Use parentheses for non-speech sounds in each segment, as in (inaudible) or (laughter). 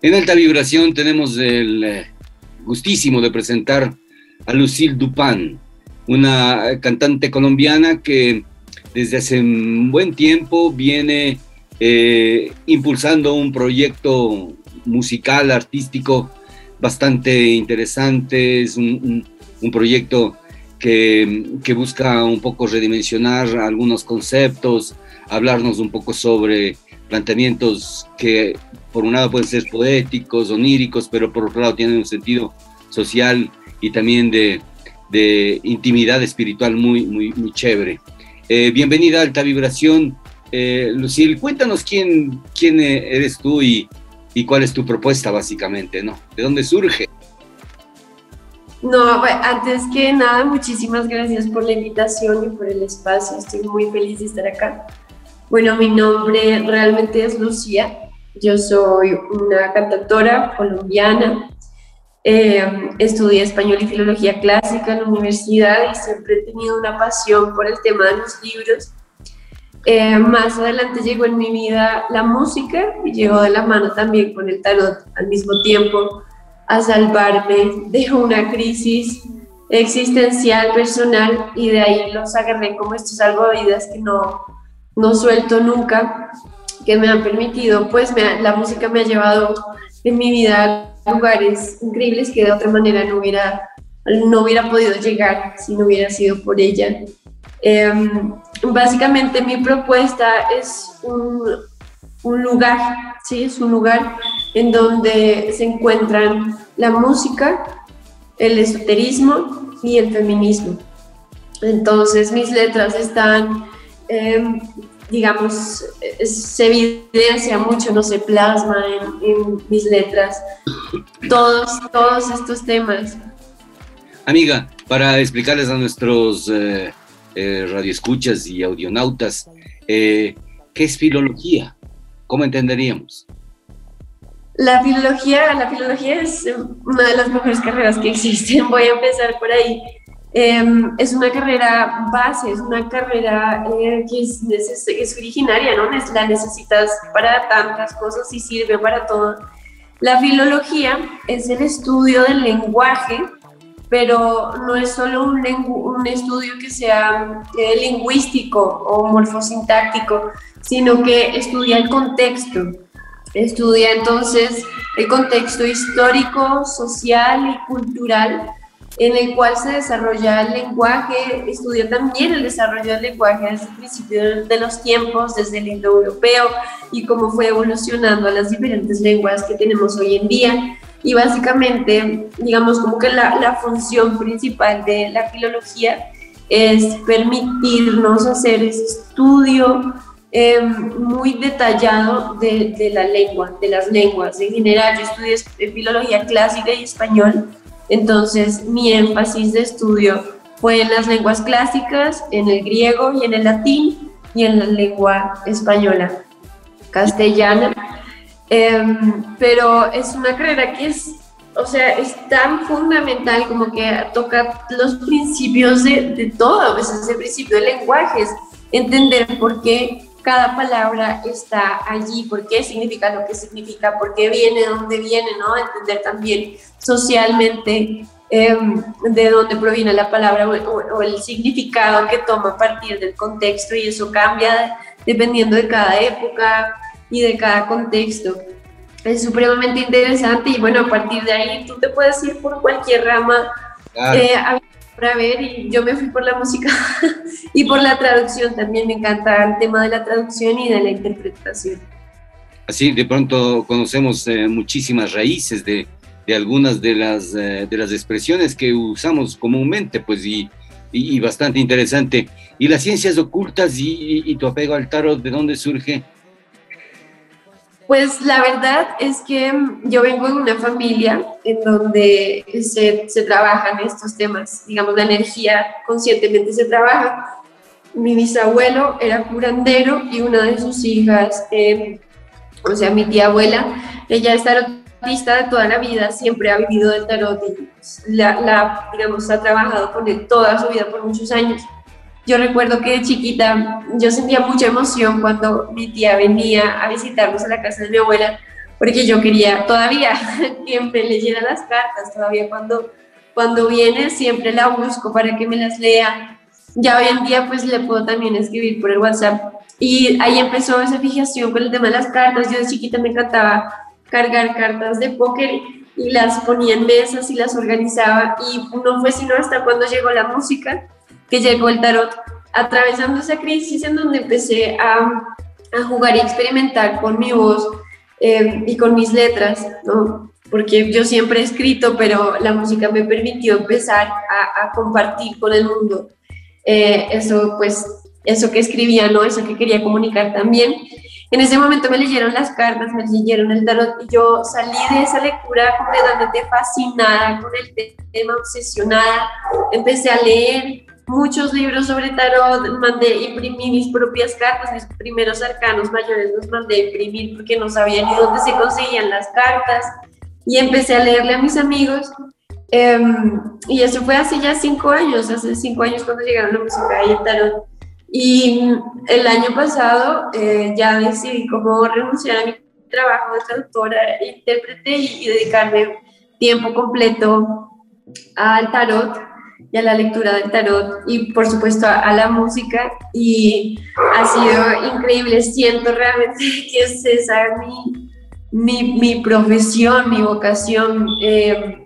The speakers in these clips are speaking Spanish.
En alta vibración tenemos el eh, gustísimo de presentar a Lucille Dupin, una cantante colombiana que desde hace un buen tiempo viene eh, impulsando un proyecto musical, artístico bastante interesante. Es un, proyecto que, busca un poco redimensionar algunos conceptos, hablarnos un poco sobre planteamientos que por un lado pueden ser poéticos, oníricos, pero por otro lado tienen un sentido social y también de, de intimidad espiritual muy, muy, muy chévere. Eh, bienvenida a Alta Vibración. Eh, cuéntanos quién, quién eres tú y, y, cuál es tu propuesta básicamente, ¿no? ¿De dónde surge? No, antes que nada, muchísimas gracias por la invitación y por el espacio. Estoy muy feliz de estar acá. Bueno, mi nombre realmente es Lucía. Yo soy una cantautora colombiana. Eh, estudié español y filología clásica en la universidad y siempre he tenido una pasión por el tema de los libros. Eh, más adelante llegó en mi vida la música y llegó de la mano también con el tarot al mismo tiempo a salvarme de una crisis existencial personal y de ahí los agarré como estos salvavidas que no, no suelto nunca, que me han permitido, pues la música me ha llevado en mi vida a lugares increíbles que de otra manera no hubiera, no hubiera podido llegar si no hubiera sido por ella. Em, básicamente mi propuesta es un, un lugar, ¿sí? es un lugar en donde se encuentran la música, el esoterismo y el feminismo. Entonces mis letras están Em, digamos, se evidencia mucho, no se plasma en, mis letras, todos, todos estos temas. Amiga, para explicarles a nuestros eh, eh, radioescuchas y audionautas, eh, ¿qué es filología? ¿Cómo entenderíamos? La filología, la filología es una de las mejores carreras que existen. Voy a empezar por ahí. Em, es una carrera base, es una carrera eh, que es, originaria, ¿no? La necesitas para tantas cosas y sirve para todo. La filología es el estudio del lenguaje, pero no es solo un, un estudio que sea eh, lingüístico o morfosintáctico, sino que estudia el contexto. Estudia entonces el contexto histórico, social y cultural en el cual se desarrolla el lenguaje, estudia también el desarrollo del lenguaje desde el principio de los tiempos, desde el indoeuropeo y cómo fue evolucionando a las diferentes lenguas que tenemos hoy en día. Y básicamente, digamos como que la, la función principal de la filología es permitirnos hacer ese estudio eh, muy detallado de, de, la lengua, de las lenguas. En general, yo estudié filología clásica y español entonces, mi énfasis de estudio fue en las lenguas clásicas, en el griego y en el latín y en la lengua española, castellana. Em, pero es una carrera que es, o sea, es tan fundamental como que toca los principios de, de todo, a veces el principio de lenguajes, entender por qué cada palabra está allí, por qué significa lo que significa, por qué viene, dónde viene, ¿no? Entender también socialmente em, de dónde proviene la palabra o, el significado que toma a partir del contexto y eso cambia dependiendo de cada época y de cada contexto. Es supremamente interesante y bueno, a partir de ahí tú te puedes ir por cualquier rama. Eh, para ver y yo me fui por la música (laughs) y por la traducción también me encanta el tema de la traducción y de la interpretación. Así de pronto conocemos eh, muchísimas raíces de, de algunas de las, eh, de las expresiones que usamos comúnmente, pues y, y, bastante interesante. ¿Y las ciencias ocultas y, y, tu apego al tarot, de dónde surge? Pues la verdad es que yo vengo de una familia en donde se, se trabajan estos temas, digamos, la energía conscientemente se trabaja. Mi bisabuelo era curandero y una de sus hijas, eh, o sea, mi tía abuela, ella es tarotista de toda la vida, siempre ha vivido del tarot y la, la digamos, ha trabajado con él toda su vida por muchos años. Yo recuerdo que de chiquita yo sentía mucha emoción cuando mi tía venía a visitarnos a la casa de mi abuela porque yo quería todavía (laughs) que me leyera las cartas, todavía cuando, cuando viene siempre la busco para que me las lea. Ya hoy en día pues le puedo también escribir por el WhatsApp. Y ahí empezó esa fijación con el tema de las cartas. Yo de chiquita me encantaba cargar cartas de póker y las ponía en mesas y las organizaba. Y no fue sino hasta cuando llegó la música que llegó el tarot, atravesando esa crisis en donde empecé a, a jugar y experimentar con mi voz eh, y con mis letras, ¿no? Porque yo siempre he escrito, pero la música me permitió empezar a, a compartir con el mundo eh, eso, pues, eso que escribía, ¿no? Eso que quería comunicar también. En ese momento me leyeron las cartas, me leyeron el tarot y yo salí de esa lectura completamente fascinada con el tema, obsesionada. Empecé a leer muchos libros sobre tarot, mandé imprimir mis propias cartas, mis primeros arcanos mayores los mandé imprimir porque no sabía ni dónde se conseguían las cartas y empecé a leerle a mis amigos. Em, y eso fue hace ya cinco años, hace cinco años cuando llegaron la música y el tarot. Y el año pasado eh, ya decidí cómo renunciar a mi trabajo de traductora, intérprete y, y dedicarme tiempo completo al tarot y a la lectura del tarot y por supuesto a, la música y ha sido increíble, siento realmente (laughs) que es esa mi, mi, mi profesión, mi vocación. Eh,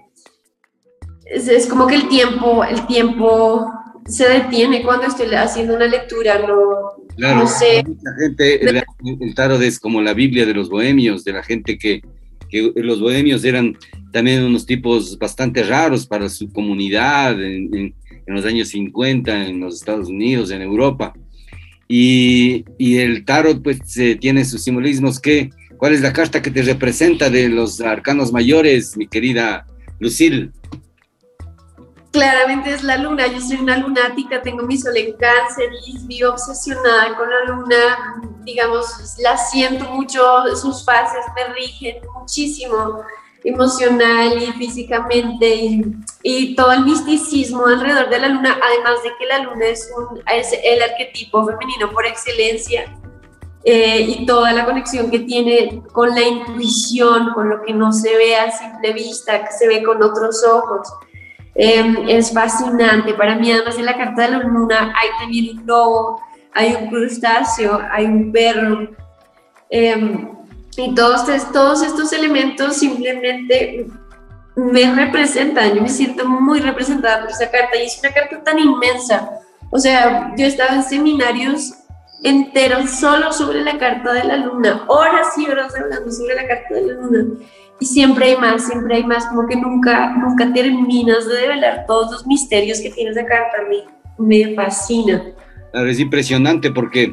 es, es, como que el tiempo, el tiempo se detiene cuando estoy haciendo una lectura, no, no sé. gente, el, el, tarot es como la Biblia de los bohemios, de la gente que, que, los bohemios eran también unos tipos bastante raros para su comunidad en, en, en los años 50 en los Estados Unidos, en Europa. Y, y el tarot pues eh, tiene sus simbolismos. ¿Qué, ¿Cuál es la carta que te representa de los arcanos mayores, mi querida Lucille? claramente es la luna. Yo soy una lunática, tengo mi sol en cáncer y vivo obsesionada con la luna. Digamos, la siento mucho, sus fases me rigen muchísimo emocional y físicamente y, todo el misticismo alrededor de la luna, además de que la luna es, un, es el arquetipo femenino por excelencia eh, y toda la conexión que tiene con la intuición, con lo que no se ve a simple vista, que se ve con otros ojos. Eh, es fascinante. Para mí, además de la carta de la luna, hay también un lobo, hay un crustáceo, hay un perro. Eh, y todos, todos estos elementos simplemente me representan. Yo me siento muy representada por esa carta y es una carta tan inmensa. O sea, yo estaba en seminarios enteros solo sobre la carta de la luna, horas y horas hablando sobre la carta de la luna y siempre hay más, siempre hay más, como que nunca, nunca terminas de develar todos los misterios que tiene esa carta, me, me fascina. Es impresionante porque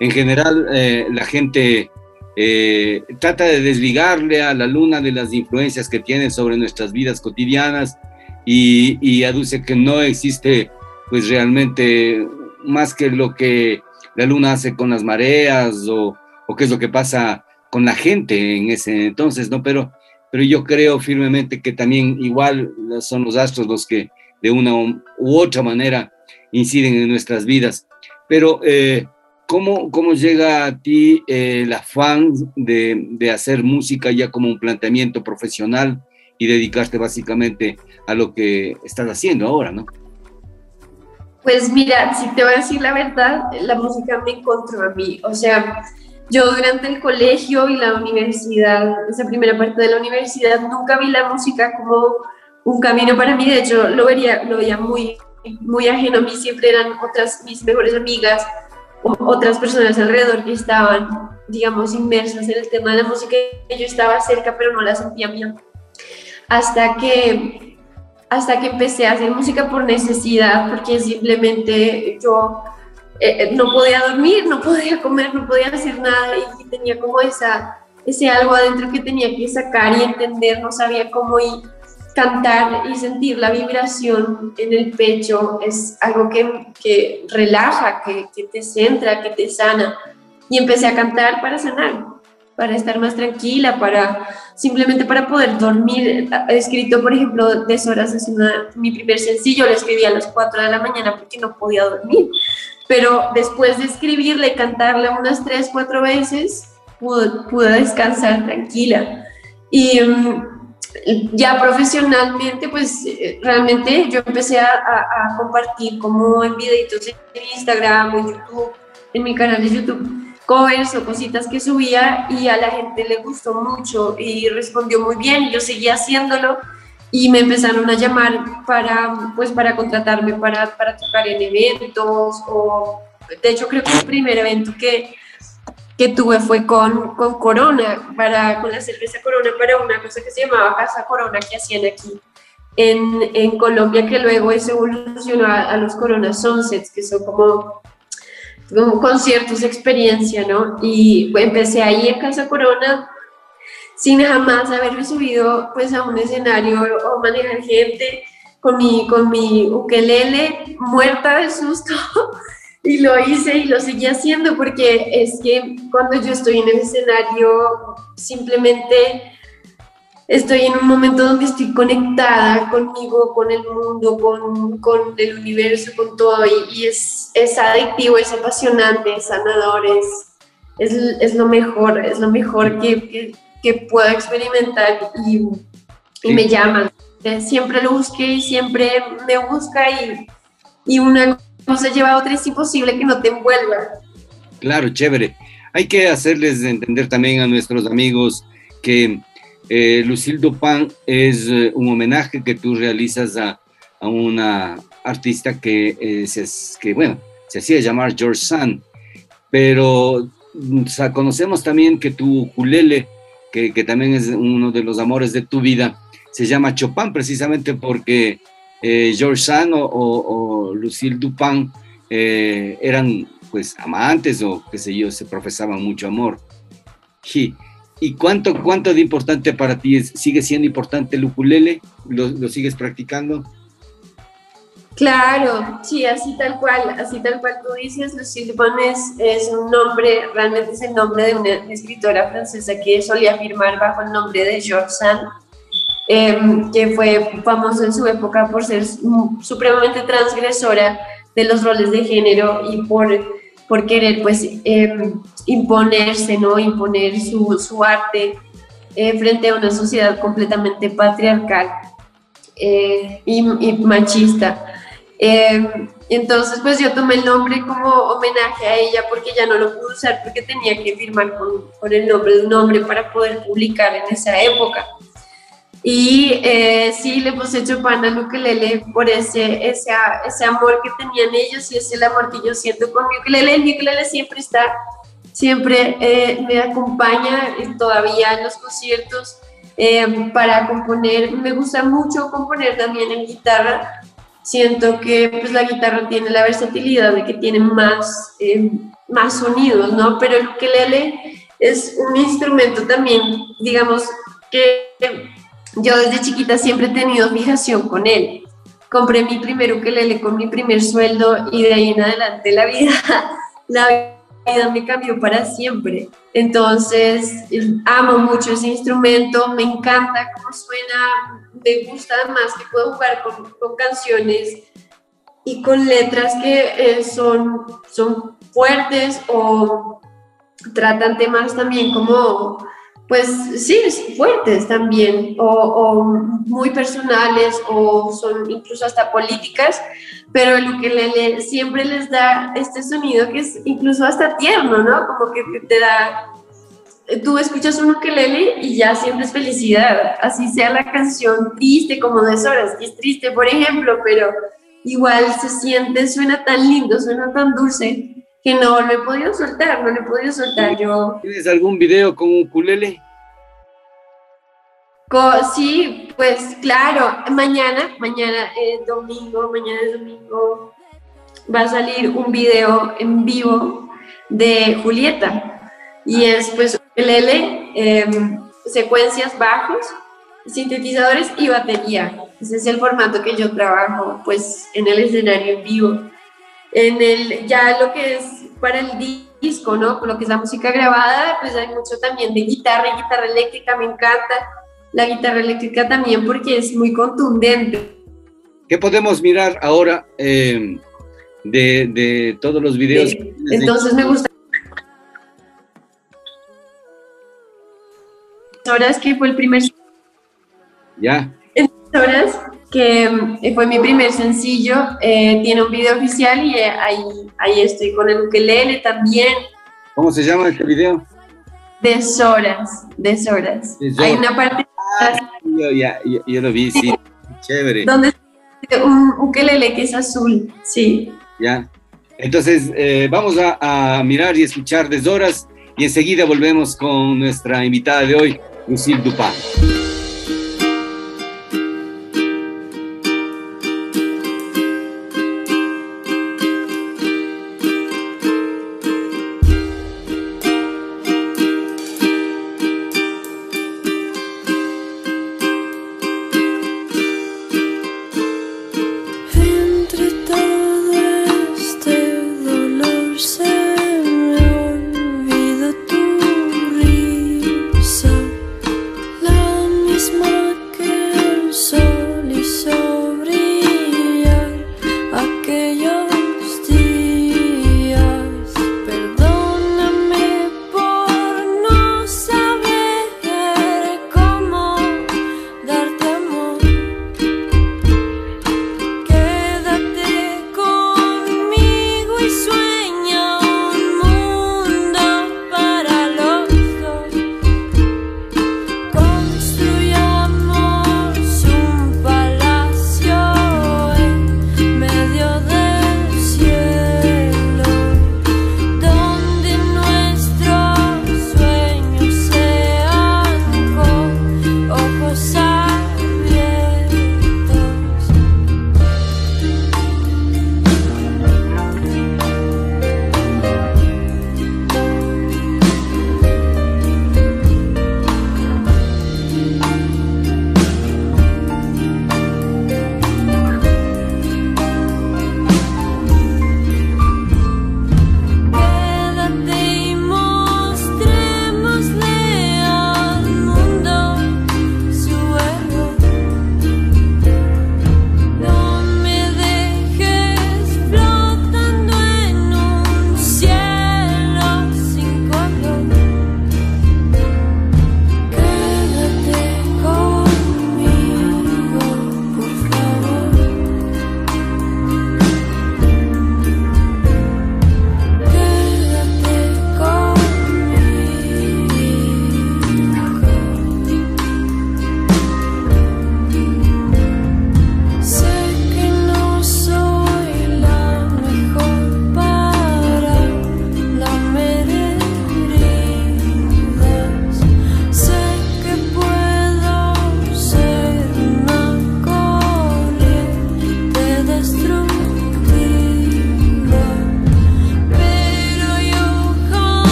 en general eh, la gente eh, trata de desligarle a la luna de las influencias que tiene sobre nuestras vidas cotidianas y, y aduce que no existe pues realmente más que lo que la luna hace con las mareas o, o qué es lo que pasa con la gente en ese entonces, ¿no? Pero pero yo creo firmemente que también igual son los astros los que de una u otra manera inciden en nuestras vidas. Pero, eh, ¿cómo, ¿cómo llega a ti eh, el afán de, de hacer música ya como un planteamiento profesional y dedicarte básicamente a lo que estás haciendo ahora, no? Pues mira, si te voy a decir la verdad, la música me encontró a mí. O sea, yo durante el colegio y la universidad, esa primera parte de la universidad, nunca vi la música como un camino para mí, de hecho lo veía, lo veía muy, muy ajeno a mí, siempre eran otras, mis mejores amigas, otras personas alrededor que estaban, digamos, inmersas en el tema de la música, yo estaba cerca pero no la sentía mía. Hasta que, hasta que empecé a hacer música por necesidad, porque simplemente yo eh, eh, no podía dormir, no podía comer, no podía hacer nada y, tenía como esa, ese algo adentro que tenía que sacar y entender, no sabía cómo y cantar y sentir la vibración en el pecho es algo que, que relaja, que, que te centra, que te sana. Y empecé a cantar para sanar, para estar más tranquila, para simplemente para poder dormir. He escrito, por ejemplo, Deshoras es una, mi primer sencillo, lo escribí a las 4 de la mañana porque no podía dormir pero después de escribirle y cantarle unas tres, cuatro veces, pude, descansar tranquila. Y mm, ya profesionalmente, pues eh, realmente yo empecé a, a, compartir como en videitos en Instagram o en YouTube, en mi canal de YouTube, covers o cositas que subía y a la gente le gustó mucho y respondió muy bien. Yo seguía haciéndolo y me empezaron a llamar para, pues, para contratarme para, para tocar en eventos o de hecho creo que el primer evento que, que tuve fue con, con Corona, para, con la cerveza Corona para una cosa que se llamaba Casa Corona que hacían aquí en, en Colombia, que luego eso evolucionó a, los Corona Sunsets, que son como, como conciertos de experiencia, ¿no? Y empecé ahí en Casa Corona sin jamás haberme subido pues a un escenario o manejar gente con mi, con mi ukelele muerta de susto y lo hice y lo seguí haciendo porque es que cuando yo estoy en el escenario simplemente estoy en un momento donde estoy conectada conmigo, con el mundo, con, con el universo, con todo y, y, es, es adictivo, es apasionante, es sanador, es, es, lo mejor, es lo mejor que, que, puedo experimentar y, y me llaman. Siempre lo busqué y siempre me busca y, y una no se lleva otra, es imposible que no te envuelva. Claro, chévere. Hay que hacerles entender también a nuestros amigos que eh, Lucille Dupin es eh, un homenaje que tú realizas a, a una artista que, eh, que, bueno, se hacía llamar George Sand, pero conocemos también que tu ukulele, que, que, también es uno de los amores de tu vida, se llama Chopin precisamente porque eh, George Sand o, Lucille Dupin eh, eran pues amantes o qué sé yo, se profesaban mucho amor. Y, ¿Y cuánto, cuánto de importante para ti es? ¿Sigue siendo importante el? ¿Lo, sigues practicando? Claro, sí, así tal cual, así tal cual tú dices, Lucille Dupin es, un nombre, realmente es el nombre de una escritora francesa que solía firmar bajo el nombre de George Sand Em, que fue famoso en su época por ser supremamente transgresora de los roles de género y por, por querer pues em, imponerse, ¿no? Imponer su, su arte eh, frente a una sociedad completamente patriarcal eh, y, machista. Em, entonces, pues yo tomé el nombre como homenaje a ella porque ya no lo pude usar porque tenía que firmar con, con el nombre de un hombre para poder publicar en esa época. Y eh, sí, le puse Chopin al ukelele por ese, ese, ese amor que tenían ellos y es el amor que yo siento con mi ukelele. El ukelele siempre está, siempre eh, me acompaña todavía en los conciertos eh, para componer. Me gusta mucho componer también en guitarra. Siento que pues, la guitarra tiene la versatilidad de que tiene más, eh, más sonidos, ¿no? Pero el ukelele es un instrumento también, digamos, que yo desde chiquita siempre he tenido fijación con él. Compré mi primer ukelele con mi primer sueldo y de ahí en adelante la vida, (laughs) la vida me cambió para siempre. Entonces, amo mucho ese instrumento, me encanta cómo suena, me gusta además que puedo jugar con, con canciones y con letras que eh, son, son fuertes o tratan temas también como pues sí, fuertes también, o, muy personales, o son incluso hasta políticas, pero lo que le, siempre les da este sonido que es incluso hasta tierno, ¿no? Como que te da, tú escuchas un ukelele y ya sientes felicidad, así sea la canción triste como de horas, que es triste, por ejemplo, pero igual se siente, suena tan lindo, suena tan dulce, que no lo he podido soltar, no lo he podido soltar yo. ¿Tienes algún video con un ukulele? sí, pues claro, mañana, mañana es domingo, mañana es domingo, va a salir un video en vivo de Julieta y es pues ukelele, em, secuencias bajos, sintetizadores y batería. Ese es el formato que yo trabajo pues en el escenario en vivo en el, ya lo que es para el disco, ¿no? Con lo que es la música grabada, pues hay mucho también de guitarra y guitarra eléctrica, me encanta. La guitarra eléctrica también porque es muy contundente. ¿Qué podemos mirar ahora eh, de, de, todos los videos? Entonces me gusta. horas, que fue el primer... Ya. Horas, que eh, fue mi primer sencillo, eh, tiene un video oficial y eh, ahí, ahí estoy con el ukelele también. ¿Cómo se llama este video? Deshoras, deshoras. Hay una parte... Ah, yo, ya, yo, lo vi, sí, chévere. Donde un ukelele que es azul, sí. Ya. Entonces, vamos a, a, mirar y escuchar Deshoras y enseguida volvemos con nuestra invitada de hoy, Lucille Dupin.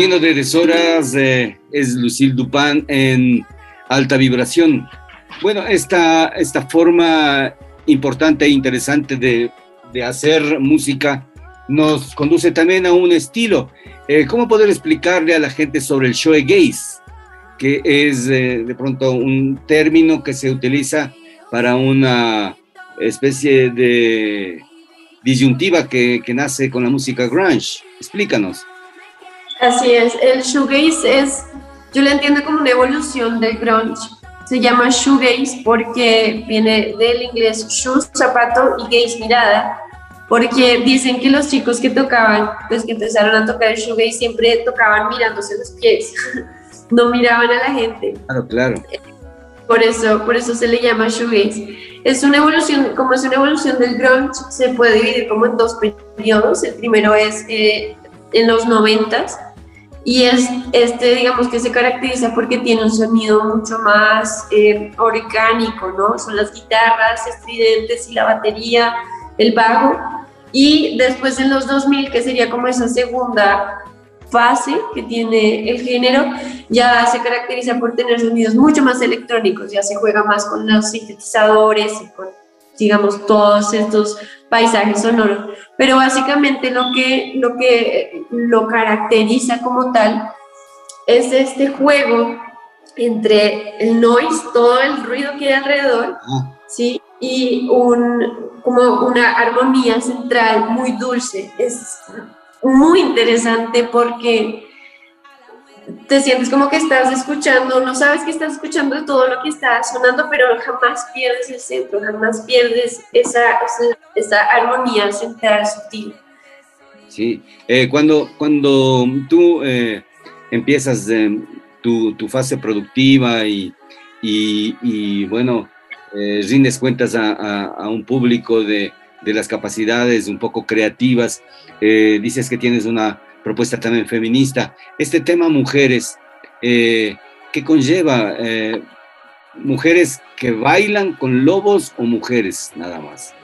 Volviendo de deshoras, eh, es Lucille Dupin en alta vibración. Bueno, esta, esta forma importante e interesante de, de hacer música nos conduce también a un estilo. Eh, ¿Cómo poder explicarle a la gente sobre el shoegaze? Que es eh, de pronto un término que se utiliza para una especie de disyuntiva que, que nace con la música grunge. Explícanos. Así es, el shoegaze es, yo lo entiendo como una evolución del grunge. Se llama shoegaze porque viene del inglés shoes, zapato y gaze, mirada. Porque dicen que los chicos que tocaban, pues que empezaron a tocar el shoegaze siempre tocaban mirándose los pies, (laughs) no miraban a la gente. Claro, claro. por eso, por eso se le llama shoegaze. Es una evolución, como es una evolución del grunge, se puede dividir como en dos periodos. El primero es eh, en los noventas y es este, digamos que se caracteriza porque tiene un sonido mucho más eh, orgánico, ¿no? Son las guitarras estridentes y la batería, el bajo. Y después en los 2000, que sería como esa segunda fase que tiene el género, ya se caracteriza por tener sonidos mucho más electrónicos, ya se juega más con los sintetizadores y con, digamos, todos estos paisajes sonoros. Pero básicamente lo que lo, que lo caracteriza como tal es este juego entre el noise, todo el ruido que hay alrededor, ah. ¿sí? y un, como una armonía central muy dulce. Es muy interesante porque te sientes como que estás escuchando, no sabes que estás escuchando todo lo que está sonando, pero jamás pierdes el centro, jamás pierdes esa, esa, armonía central sutil. Sí, eh, cuando, cuando tú eh, empiezas eh, tu, tu, fase productiva y, y, y bueno, rindes cuentas a, a, un público de, de, las capacidades un poco creativas, dices que tienes una propuesta también feminista. Este tema mujeres, eh, ¿qué conlleva? Eh, ¿Mujeres que bailan con lobos o mujeres nada más?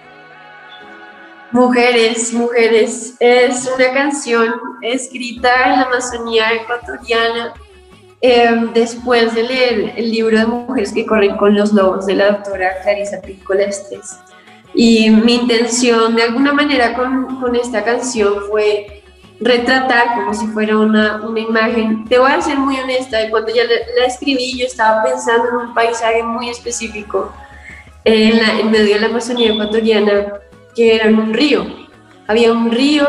Mujeres, mujeres. Es una canción escrita en la Amazonía ecuatoriana em, después de leer el libro de Mujeres que corren con los lobos de la doctora Clarisa Picolestes. Y mi intención de alguna manera con, con esta canción fue retratar como si fuera una, una, imagen. Te voy a ser muy honesta, cuando ya la, escribí yo estaba pensando en un paisaje muy específico en, la, en medio de la Amazonía ecuatoriana, que era un río. Había un río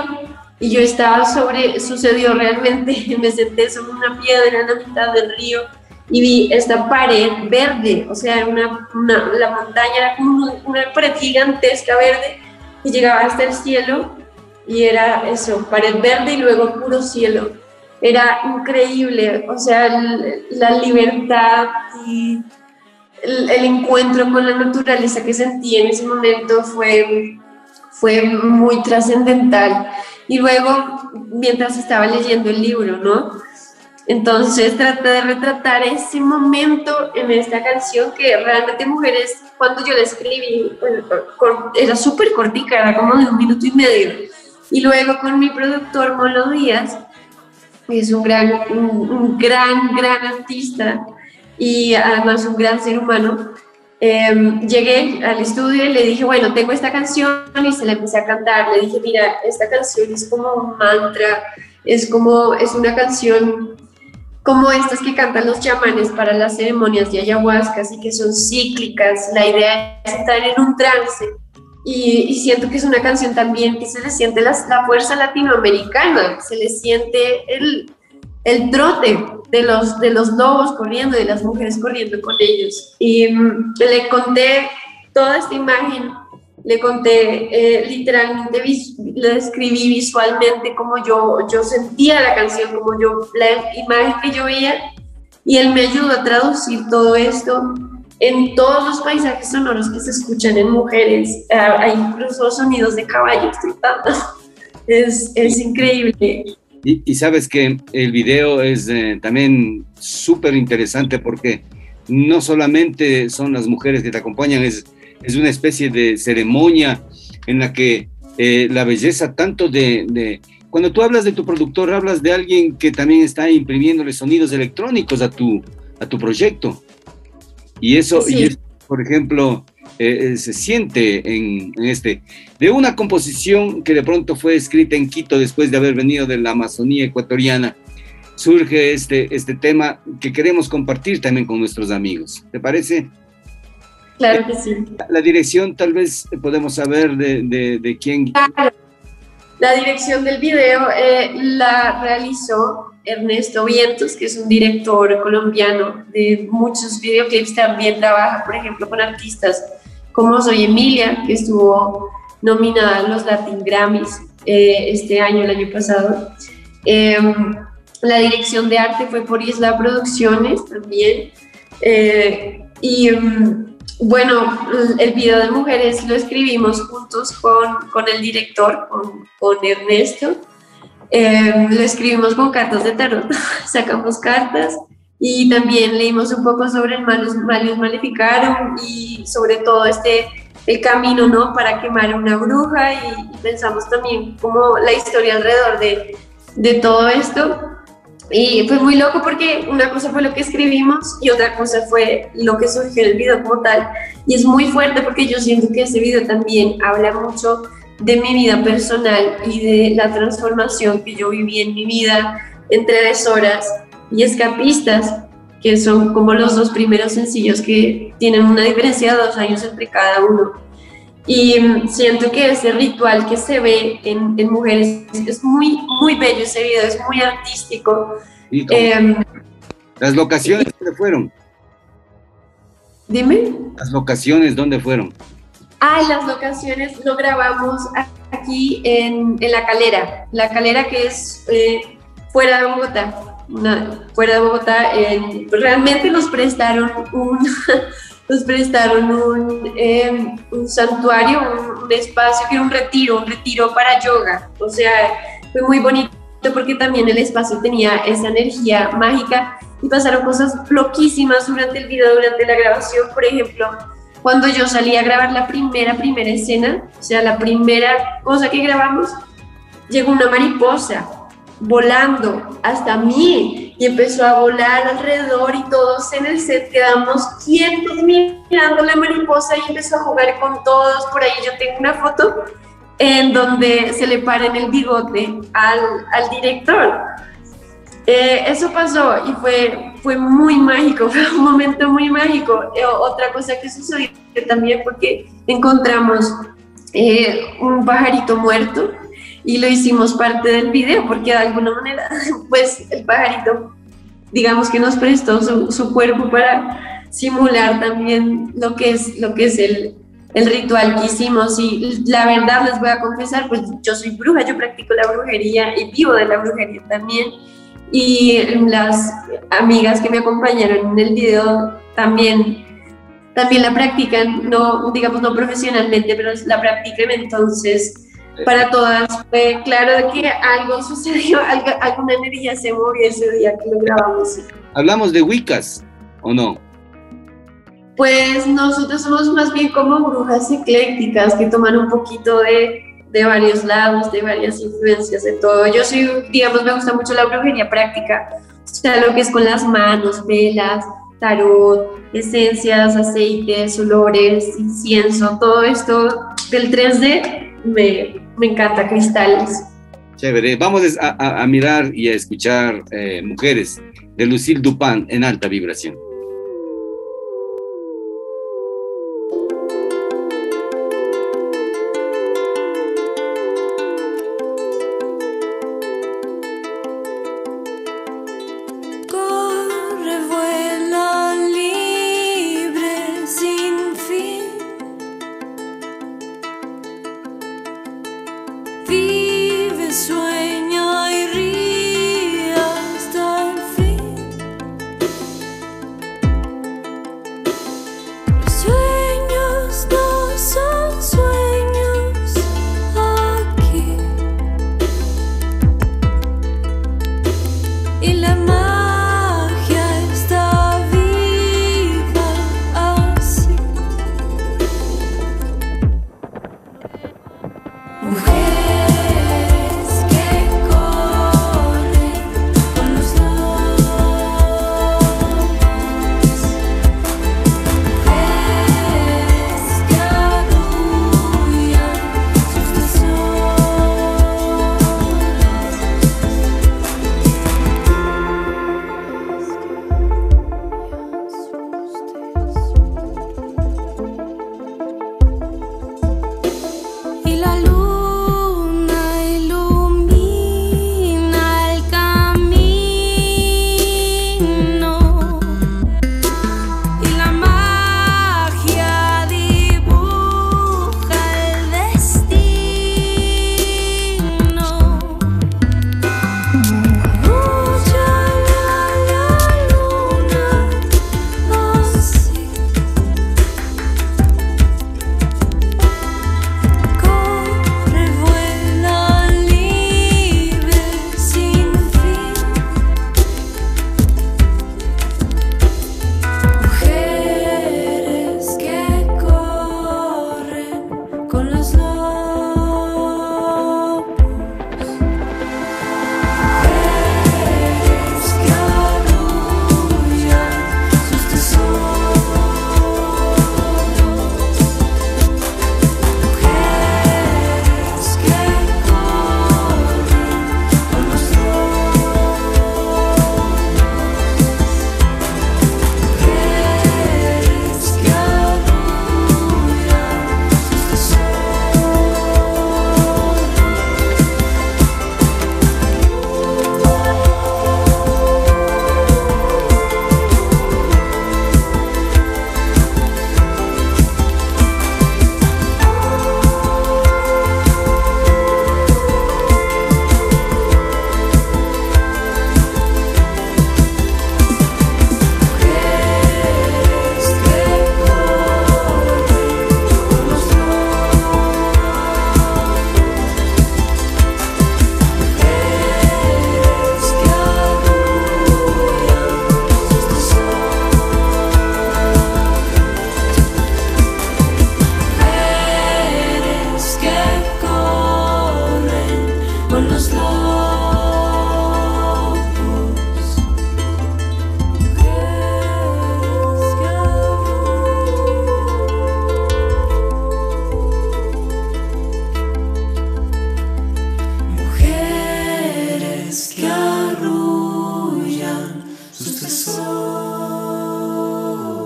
y yo estaba sobre, sucedió realmente, (laughs) me senté sobre una piedra en la mitad del río y vi esta pared verde, o sea, una, una la montaña era como una, una pared gigantesca verde y llegaba hasta el cielo y era eso, pared verde y luego puro cielo. Era increíble, o sea, la libertad y el, encuentro con la naturaleza que sentí en ese momento fue, fue muy trascendental. Y luego, mientras estaba leyendo el libro, ¿no? Entonces traté de retratar ese momento en esta canción que realmente Mujeres, cuando yo la escribí, pues, era súper cortica, era como de un minuto y medio y luego con mi productor Molo Díaz, que es un gran, un, gran, gran artista y además un gran ser humano, em, llegué al estudio y le dije, bueno, tengo esta canción y se la empecé a cantar. Le dije, mira, esta canción es como un mantra, es como, es una canción como estas que cantan los chamanes para las ceremonias de ayahuasca, así que son cíclicas. La idea es estar en un trance y, siento que es una canción también que se le siente la, fuerza latinoamericana, se le siente el, el trote de los, de los lobos corriendo, de las mujeres corriendo con ellos. Y mm, le conté toda esta imagen, le conté eh, literalmente, le describí visualmente como yo, yo sentía la canción, como yo, la imagen que yo veía, y él me ayudó a traducir todo esto en todos los paisajes sonoros que se escuchan en mujeres, ah, hay incluso sonidos de caballos trotando. Es, es increíble. Y, sabes que el video es eh, también súper interesante porque no solamente son las mujeres que te acompañan, es, es una especie de ceremonia en la que eh, la belleza tanto de, Cuando tú hablas de tu productor, hablas de alguien que también está imprimiéndole sonidos electrónicos a tu, a tu proyecto. Y eso, y por ejemplo, eh, eh, se siente en, este, de una composición que de pronto fue escrita en Quito después de haber venido de la Amazonía ecuatoriana, surge este, este tema que queremos compartir también con nuestros amigos. ¿Te parece? Claro que sí. La, dirección tal vez podemos saber de, de, quién. La dirección del video eh, la realizó Ernesto Vientos, que es un director colombiano de muchos videoclips, también trabaja, por ejemplo, con artistas como Soy Emilia, que estuvo nominada a los Latin Grammys eh, este año, el año pasado. Em, la dirección de arte fue por Isla Producciones también. Eh, Y mm, bueno, el video de mujeres lo escribimos juntos con, con el director, con, con Ernesto. Eh, lo escribimos con cartas de tarot, (laughs) sacamos cartas y también leímos un poco sobre el Malus, Malus Maleficarum y sobre todo este el camino ¿no? para quemar a una bruja y, pensamos también como la historia alrededor de, de todo esto. Y fue muy loco porque una cosa fue lo que escribimos y otra cosa fue lo que surgió en el video como tal. Y es muy fuerte porque yo siento que ese video también habla mucho de mi vida personal y de la transformación que yo viví en mi vida entre horas y escapistas, que son como los dos primeros sencillos que tienen una diferencia de dos años entre cada uno. Y siento que ese ritual que se ve en, en mujeres es muy, muy bello ese video, es muy artístico. Eh, ¿Las locaciones dónde fueron? Dime. ¿Las locaciones dónde fueron? Ah, las locaciones lo grabamos aquí en, en La Calera. La Calera que es eh, fuera de Bogotá fuera de Bogotá, realmente nos prestaron un, (laughs) nos prestaron un, em, un santuario, un, espacio que era un retiro, un retiro para yoga. O sea, fue muy bonito porque también el espacio tenía esa energía mágica y pasaron cosas loquísimas durante el video, durante la grabación. Por ejemplo, cuando yo salí a grabar la primera, primera escena, o sea, la primera cosa que grabamos, llegó una mariposa volando hasta mí y empezó a volar alrededor y todos en el set quedamos quietos mirando la mariposa y empezó a jugar con todos. Por ahí yo tengo una foto en donde se le para en el bigote al, al director. Eh, eso pasó y fue, fue muy mágico, (laughs) fue un momento muy mágico. Eh, otra cosa que sucedió también porque encontramos eh, un pajarito muerto y lo hicimos parte del video porque de alguna manera (laughs) pues el pajarito digamos que nos prestó su, su cuerpo para simular también lo que es, lo que es el, el ritual que hicimos y la verdad les voy a confesar, pues yo soy bruja, yo practico la brujería y vivo de la brujería también y las amigas que me acompañaron en el video también también la practican, no digamos no profesionalmente, pero la practican entonces para todas fue claro que algo sucedió, (laughs) alguna energía se movió ese día que lo grabamos. ¿Hablamos de Wiccas o no? Pues nosotros somos más bien como brujas eclécticas que toman un poquito de, de varios lados, de varias influencias, de todo. Yo soy, digamos, me gusta mucho la brujería práctica, o sea, lo que es con las manos, velas, tarot, esencias, aceites, olores, incienso, todo esto del 3D me, me encanta, cristales. Chévere, vamos a, mirar y a escuchar eh, Mujeres de Lucille Dupin en alta vibración.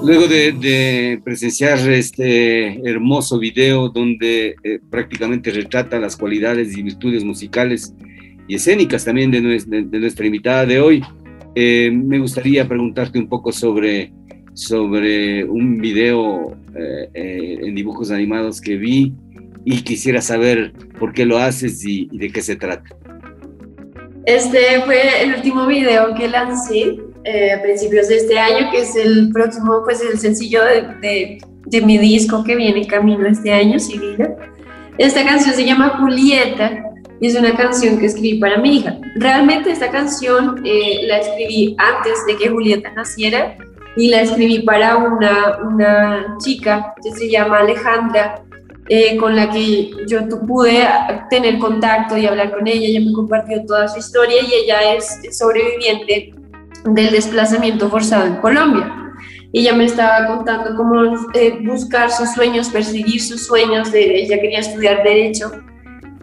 Luego de, presenciar este hermoso video donde eh, prácticamente retrata las cualidades y virtudes musicales y escénicas también de, nuestra, invitada de hoy, eh, me gustaría preguntarte un poco sobre, sobre un video eh, en dibujos animados que vi y quisiera saber por qué lo haces y, y de qué se trata. Este fue el último video que lancé eh, a principios de este año, que es el próximo, pues el sencillo de, de, mi disco que viene camino este año, Sibila. Esta canción se llama Julieta y es una canción que escribí para mi hija. Realmente esta canción eh, la escribí antes de que Julieta naciera y la escribí para una, una chica que se llama Alejandra, eh, con la que yo pude tener contacto y hablar con ella. Ella me compartió toda su historia y ella es sobreviviente del desplazamiento forzado en Colombia. Ella me estaba contando cómo eh, buscar sus sueños, perseguir sus sueños, ella quería estudiar derecho.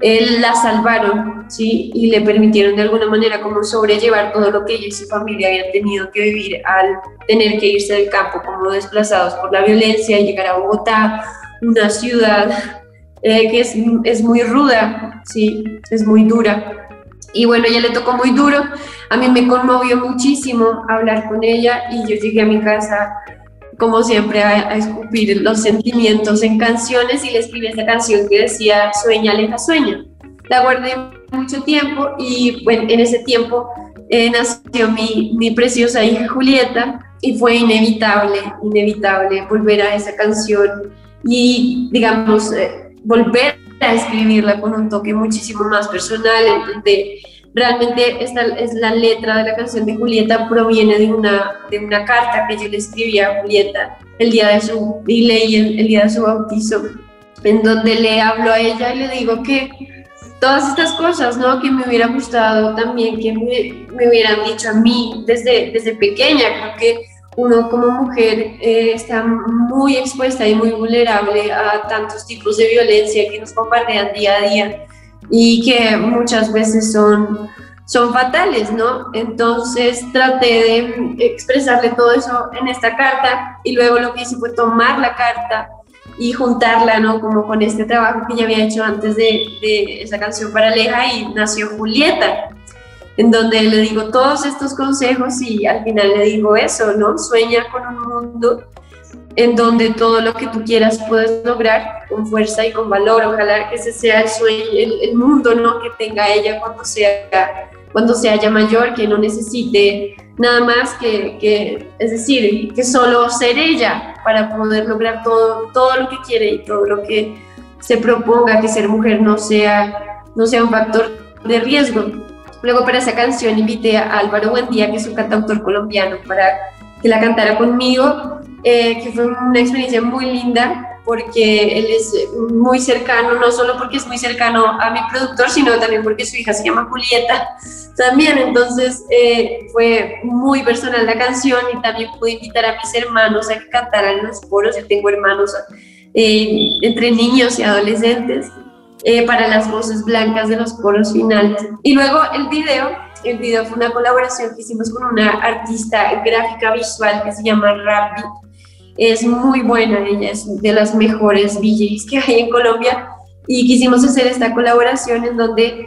Él la salvaron, ¿sí? Y le permitieron de alguna manera como sobrellevar todo lo que ella y su familia habían tenido que vivir al tener que irse del campo como desplazados por la violencia y llegar a Bogotá, una ciudad eh, que es, es muy ruda, ¿sí? Es muy dura y bueno, ella le tocó muy duro. A mí me conmovió muchísimo hablar con ella y yo llegué a mi casa, como siempre, a, escupir los sentimientos en canciones y le escribí esta canción que decía Sueña, aleja, sueña. La guardé mucho tiempo y bueno, en ese tiempo eh, nació mi, mi preciosa hija Julieta y fue inevitable, inevitable volver a esa canción y, digamos, eh, volver a escribirla con un toque muchísimo más personal, en donde realmente esta es la letra de la canción de Julieta proviene de una, de una carta que yo le escribí a Julieta el día de su, y leí el, día de su bautizo, en donde le hablo a ella y le digo que todas estas cosas, ¿no? Que me hubiera gustado también que me, me hubieran dicho a mí desde, desde pequeña, creo que uno como mujer eh, está muy expuesta y muy vulnerable a tantos tipos de violencia que nos bombardean día a día y que muchas veces son, son fatales, ¿no? Entonces traté de expresarle todo eso en esta carta y luego lo que hice fue tomar la carta y juntarla, ¿no? Como con este trabajo que ya había hecho antes de, de esa canción para Aleja y nació Julieta en donde le digo todos estos consejos y al final le digo eso, ¿no? Sueña con un mundo en donde todo lo que tú quieras puedes lograr con fuerza y con valor. Ojalá que ese sea el sueño, el, mundo, ¿no? Que tenga ella cuando sea, cuando sea ya mayor, que no necesite nada más que, que, es decir, que solo ser ella para poder lograr todo, todo lo que quiere y todo lo que se proponga, que ser mujer no sea, no sea un factor de riesgo. Luego para esa canción invité a Álvaro Buendía, que es un cantautor colombiano, para que la cantara conmigo, eh, que fue una experiencia muy linda porque él es muy cercano, no solo porque es muy cercano a mi productor, sino también porque su hija se llama Julieta también. Entonces eh, fue muy personal la canción y también pude invitar a mis hermanos a que cantaran los coros. Yo tengo hermanos eh, entre niños y adolescentes. Eh, para las voces blancas de los coros finales. Y luego el video, el video fue una colaboración que hicimos con una artista gráfica visual que se llama Rappi. Es muy buena, ella es de las mejores DJs que hay en Colombia y quisimos hacer esta colaboración en donde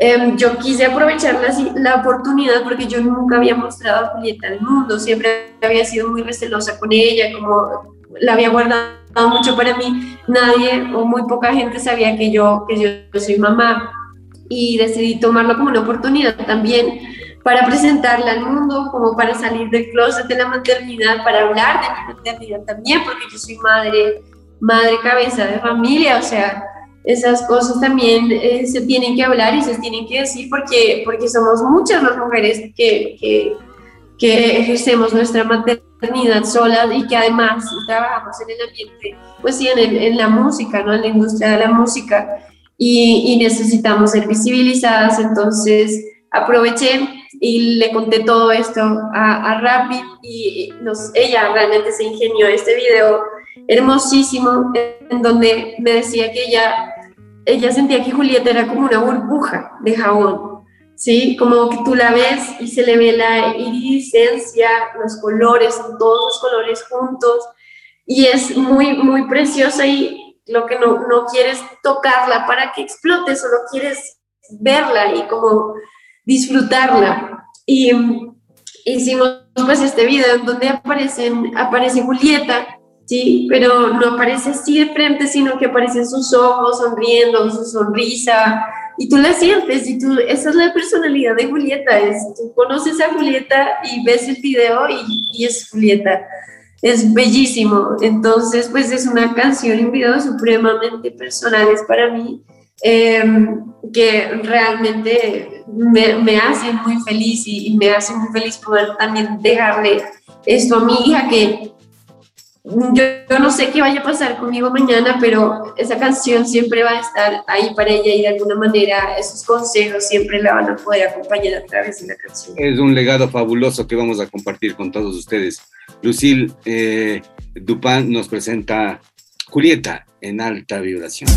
em, yo quise aprovechar la, la, oportunidad porque yo nunca había mostrado a Julieta al mundo, siempre había sido muy recelosa con ella, como la había guardado mucho para mí. Nadie o muy poca gente sabía que yo, que yo soy mamá y decidí tomarlo como una oportunidad también para presentarla al mundo, como para salir del closet de la maternidad, para hablar de mi maternidad también, porque yo soy madre, madre cabeza de familia, o sea, esas cosas también eh, se tienen que hablar y se tienen que decir porque, porque somos muchas las mujeres que, que, que ejercemos nuestra maternidad solas y que además trabajamos en el ambiente, pues sí, en, en la música, ¿no? En la industria de la música y, y necesitamos ser visibilizadas, entonces aproveché y le conté todo esto a, a y nos, ella realmente se ingenió este video hermosísimo en donde me decía que ella, ella sentía que Julieta era como una burbuja de jabón ¿sí? Como que tú la ves y se le ve la iridescencia, los colores, todos los colores juntos, y es muy, muy preciosa y lo que no, no quieres tocarla para que explote, solo quieres verla y como disfrutarla. Y hicimos pues este video en donde aparecen, aparece Julieta, ¿sí? Pero no aparece así de frente, sino que aparecen sus ojos sonriendo, su sonrisa, y tú la sientes, y tú, esa es la personalidad de Julieta, es, tú conoces a Julieta y ves el video y, y es Julieta. Es bellísimo. Entonces, pues es una canción y un video supremamente personales para mí. Em, que realmente me, me hace muy feliz y, me hace muy feliz poder también dejarle esto a mi hija que yo, yo, no sé qué vaya a pasar conmigo mañana, pero esa canción siempre va a estar ahí para ella y de alguna manera esos consejos siempre la van a poder acompañar a través de la canción. Es un legado fabuloso que vamos a compartir con todos ustedes. Lucille eh, Dupin nos presenta Julieta en alta vibración.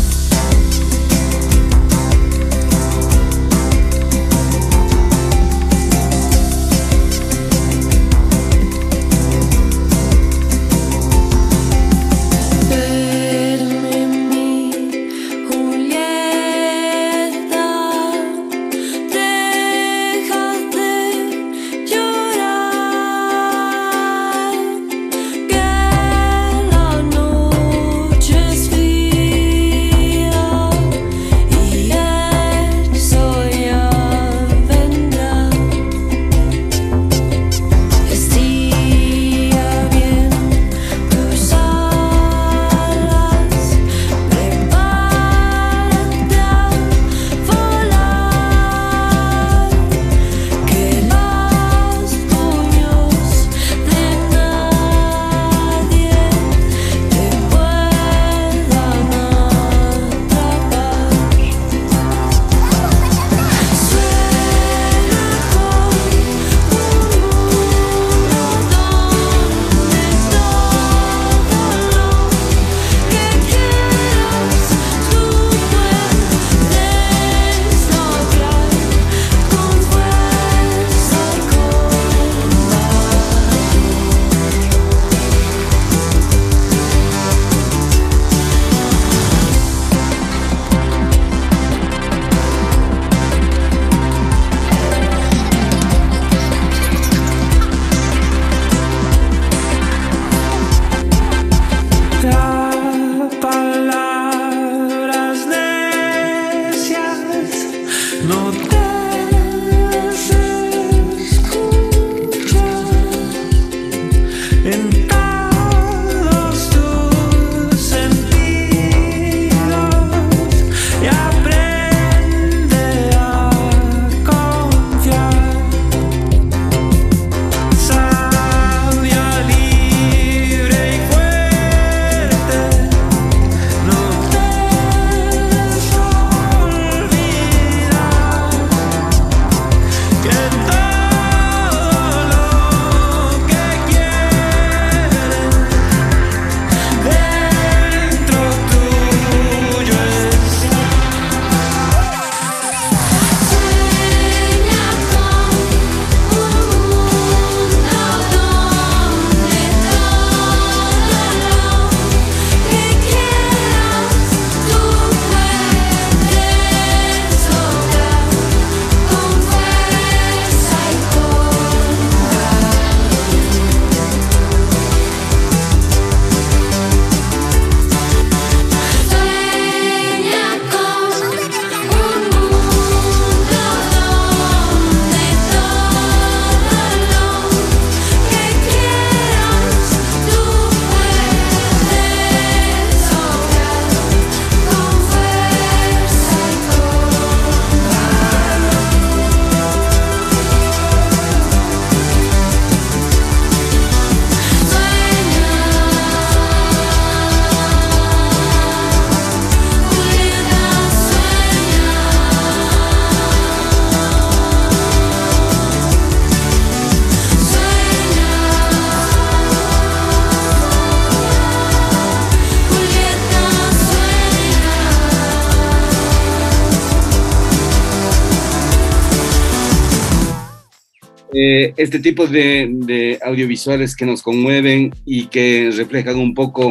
Eh, este tipo de, audiovisuales que nos conmueven y que reflejan un poco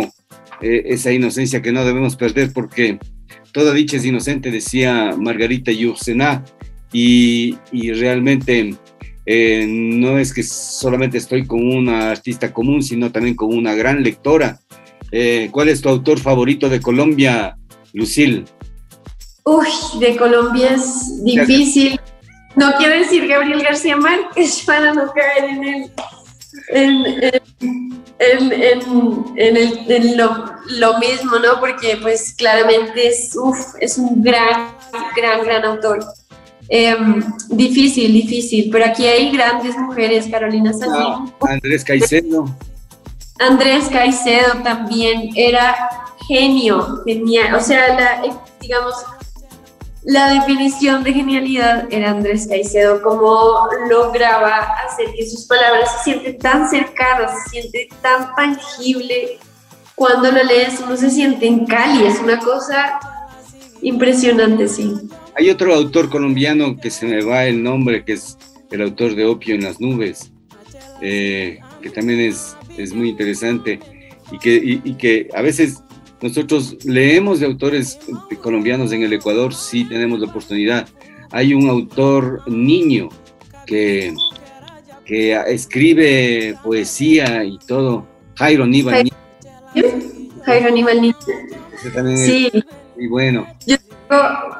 eh, esa inocencia que no debemos perder porque toda dicha es inocente, decía Margarita Yursená, y, y realmente eh, no es que solamente estoy con una artista común, sino también con una gran lectora. ¿Cuál es tu autor favorito de Colombia, Lucil? Uy, de Colombia es difícil. No quiero decir Gabriel García Márquez para no caer en el, en, en, en, lo, lo, mismo, ¿no? Porque pues claramente es, uf, es un gran, gran, gran autor. Em, difícil, difícil, pero aquí hay grandes mujeres, Carolina Salinas. Andrés Caicedo. Andrés Caicedo también era genio, genial, o sea, la, digamos, la definición de genialidad era Andrés Caicedo, cómo lograba hacer que sus palabras se sienten tan cercanas, se siente tan tangible. Cuando lo lees uno se siente en Cali, es una cosa impresionante, sí. Hay otro autor colombiano que se me va el nombre, que es el autor de Opio en las Nubes, eh, que también es, es muy interesante y que, y que a veces nosotros leemos de autores colombianos en el Ecuador, sí tenemos la oportunidad. Hay un autor niño que, que escribe poesía y todo, Jairo Aníbal. Jairo Aníbal Sí. Y bueno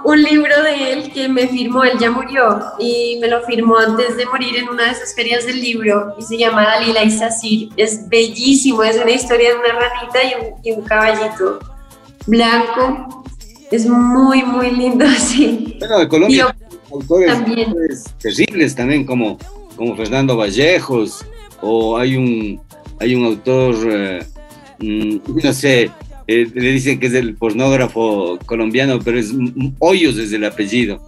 un libro de él que me firmó, él ya murió y me lo firmó antes de morir en una de esas ferias del libro y se llama Dalila y Sasir. Es bellísimo, es una historia de una ranita y un, caballito blanco. Es muy, muy lindo, (laughs) sí. Bueno, de Colombia, autores también. terribles también, como, como Fernando Vallejos, o hay un, hay un autor, eh, mm, no sé, eh, le dicen que es el pornógrafo colombiano, pero es Hoyos desde el apellido.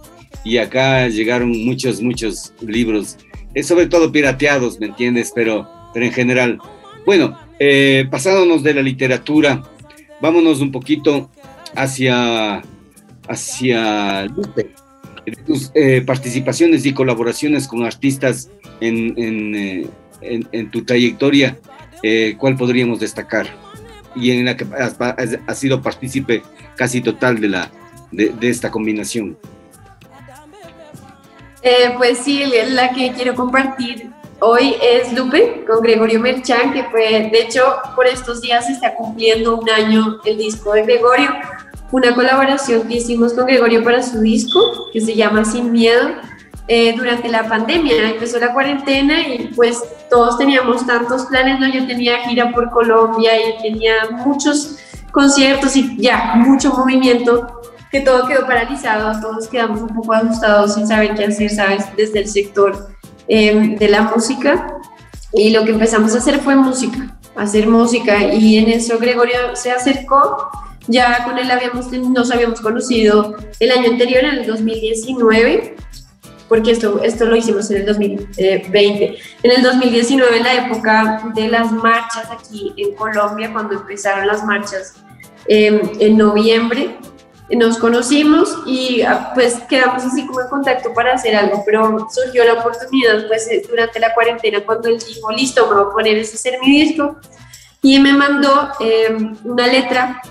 Y acá llegaron muchos, muchos libros, eh, sobre todo pirateados, ¿me entiendes? Pero, pero en general. Bueno, eh, pasándonos de la literatura, vámonos un poquito hacia, hacia tus participaciones y colaboraciones con artistas en, en, en tu trayectoria, ¿cuál podríamos destacar? Y en la que ha, sido partícipe casi total de, la, de, esta combinación. Eh, pues sí, la que quiero compartir hoy es Lupe con Gregorio Merchán, que fue, de hecho, por estos días se está cumpliendo un año el disco de Gregorio, una colaboración que hicimos con Gregorio para su disco, que se llama Sin Miedo, eh, durante la pandemia. Empezó la cuarentena y pues todos teníamos tantos planes, ¿no? Yo tenía gira por Colombia y tenía muchos conciertos y ya, mucho movimiento, que todo quedó paralizado, todos quedamos un poco asustados sin saber qué hacer, ¿sabes? Desde el sector em, de la música. Y lo que empezamos a hacer fue música, hacer música. Y en eso Gregorio se acercó ya con él habíamos, nos habíamos conocido el año anterior, en el 2019, porque esto, esto lo hicimos en el 2020. En el 2019, en la época de las marchas aquí en Colombia, cuando empezaron las marchas em, en noviembre, nos conocimos y ah, pues quedamos así como en contacto para hacer algo, pero surgió la oportunidad pues eh, durante la cuarentena cuando él dijo, listo, me voy a poner ese ser mi disco y me mandó em, una letra,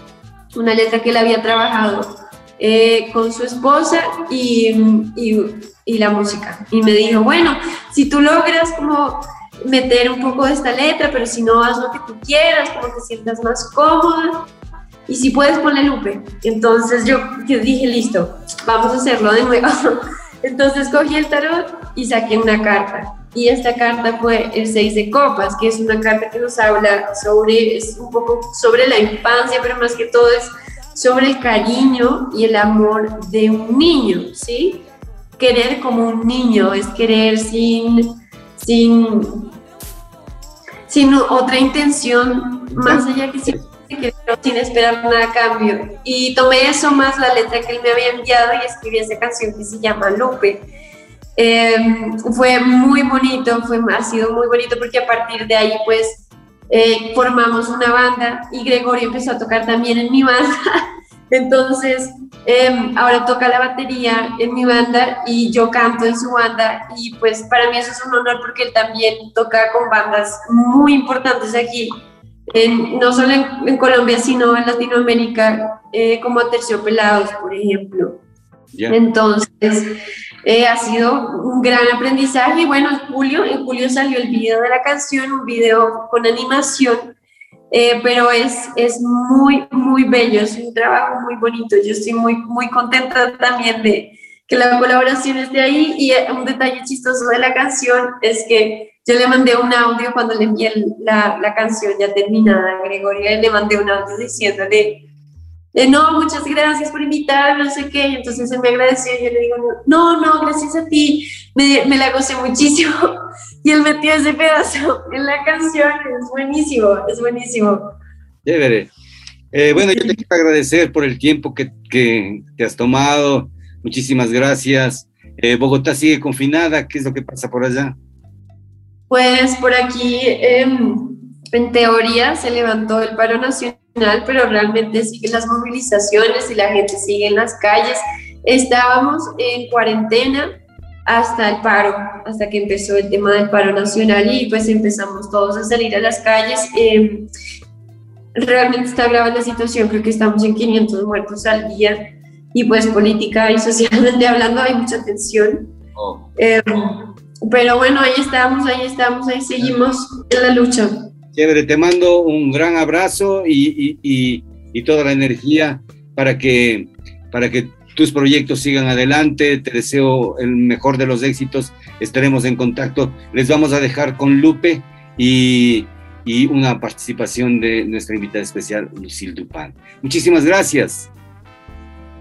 una letra que él había trabajado eh, con su esposa y, y y la música. Y me dijo, bueno, si tú logras como meter un poco de esta letra, pero si no, haz lo que tú quieras, como te sientas más cómoda. Y si puedes, ponle Lupe. Entonces yo, yo dije, listo, vamos a hacerlo de nuevo. (laughs) Entonces cogí el tarot y saqué una carta. Y esta carta fue el 6 de copas, que es una carta que nos habla sobre, es un poco sobre la infancia, pero más que todo es sobre el cariño y el amor de un niño, ¿sí? querer como un niño, es querer sin, sin, sin otra intención más allá que sin esperar nada a cambio. Y tomé eso más la letra que él me había enviado y escribí esa canción que se llama Lupe. Em, fue muy bonito, fue, ha sido muy bonito porque a partir de ahí pues eh, formamos una banda y Gregorio empezó a tocar también en mi banda (laughs) Entonces, em, ahora toca la batería en mi banda y yo canto en su banda y pues para mí eso es un honor porque él también toca con bandas muy importantes aquí, no solo en, Colombia, sino en Latinoamérica, eh, como Terciopelados, por ejemplo. Entonces, eh, ha sido un gran aprendizaje y bueno, en julio, en julio salió el video de la canción, un video con animación, eh, pero es, es muy, muy bello, es un trabajo muy bonito. Yo estoy muy, muy contenta también de que la colaboración esté ahí y un detalle chistoso de la canción es que yo le mandé un audio cuando le envié la, la canción ya terminada a Gregoria, le mandé un audio diciéndole no, muchas gracias por invitarme, no sé qué. Entonces él me agradeció y yo le digo, no, no, gracias a ti, me, me la gocé muchísimo. (laughs) Y él metió ese pedazo en la canción, es buenísimo, es buenísimo. Chévere. Eh, bueno, yo te quiero agradecer por el tiempo que, que te has tomado. Muchísimas gracias. Eh, Bogotá sigue confinada. ¿Qué es lo que pasa por allá? Pues por aquí, em, en teoría, se levantó el paro nacional pero realmente siguen las movilizaciones y la gente sigue en las calles. Estábamos en cuarentena hasta el paro, hasta que empezó el tema del paro nacional y pues empezamos todos a salir a las calles. Em, realmente está grave la situación, creo que estamos en 500 muertos al día y pues política y socialmente (laughs) hablando hay mucha tensión. Em, pero bueno, ahí estamos, ahí estamos, ahí seguimos en la lucha. Chévere, te mando un gran abrazo y, y, y, toda la energía para que, para que tus proyectos sigan adelante. Te deseo el mejor de los éxitos. Estaremos en contacto. Les vamos a dejar con Lupe y, y una participación de nuestra invitada especial, Lucille Dupin. Muchísimas gracias.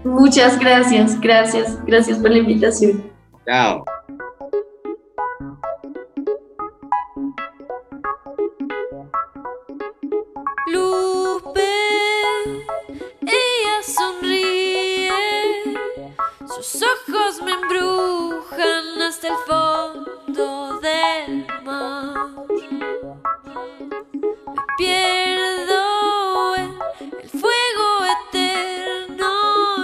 Muchas gracias, gracias, gracias por la invitación. Chao. Sus ojos me embrujan hasta el fondo del mar. Me pierdo el fuego eterno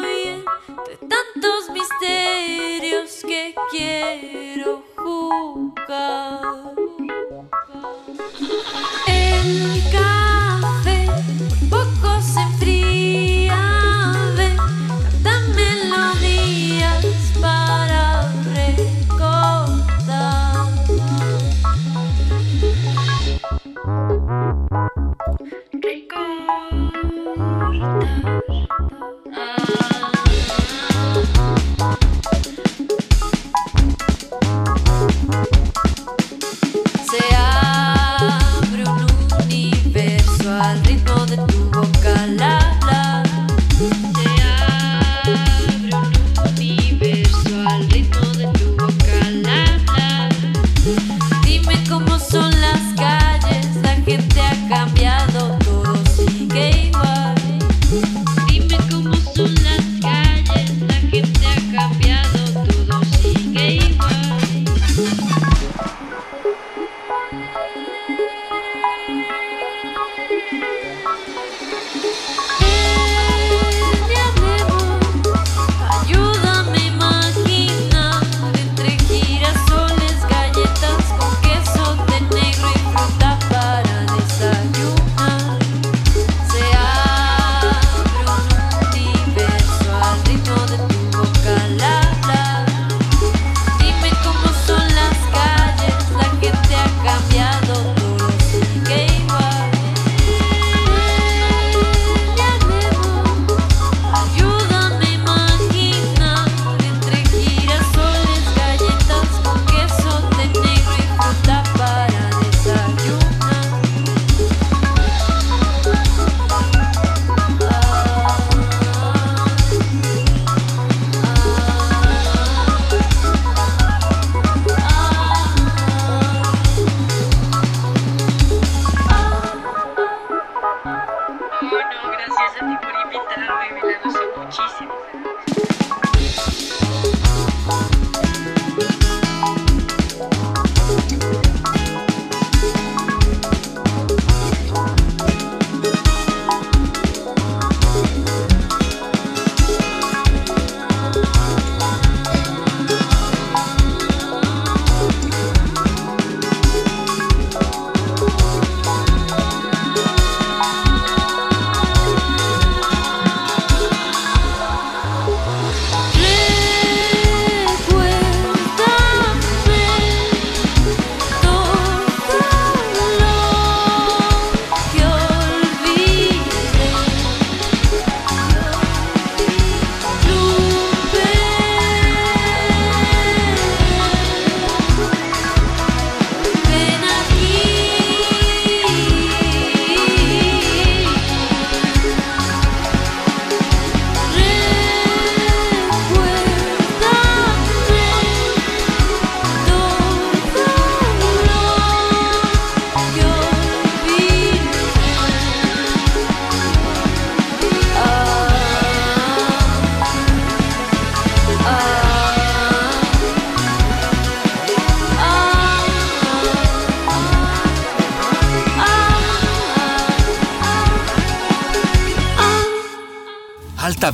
y entre tantos misterios que quiero jugar. El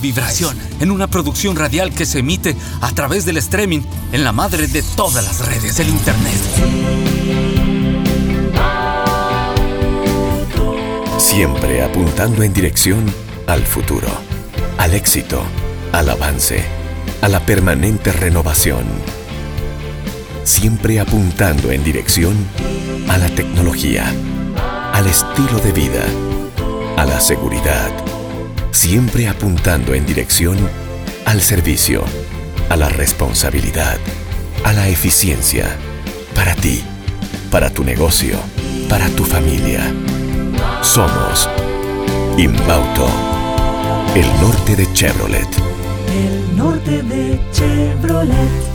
vibración en una producción radial que se emite a través del streaming en la madre de todas las redes del Internet. Siempre apuntando en dirección al futuro, al éxito, al avance, a la permanente renovación. Siempre apuntando en dirección a la tecnología, al estilo de vida, a la seguridad. Siempre apuntando en dirección al servicio, a la responsabilidad, a la eficiencia. Para ti, para tu negocio, para tu familia. Somos Inbauto, el norte de Chevrolet. El norte de Chevrolet.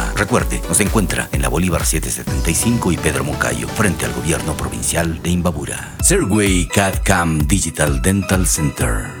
Recuerde, nos encuentra en la Bolívar 775 y Pedro Moncayo, frente al gobierno provincial de Imbabura. Serway CAD CAM Digital Dental Center.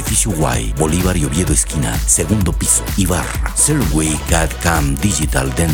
edificio Y, Bolívar y Oviedo esquina, segundo piso, Ibarra. Serway CAD Digital Dental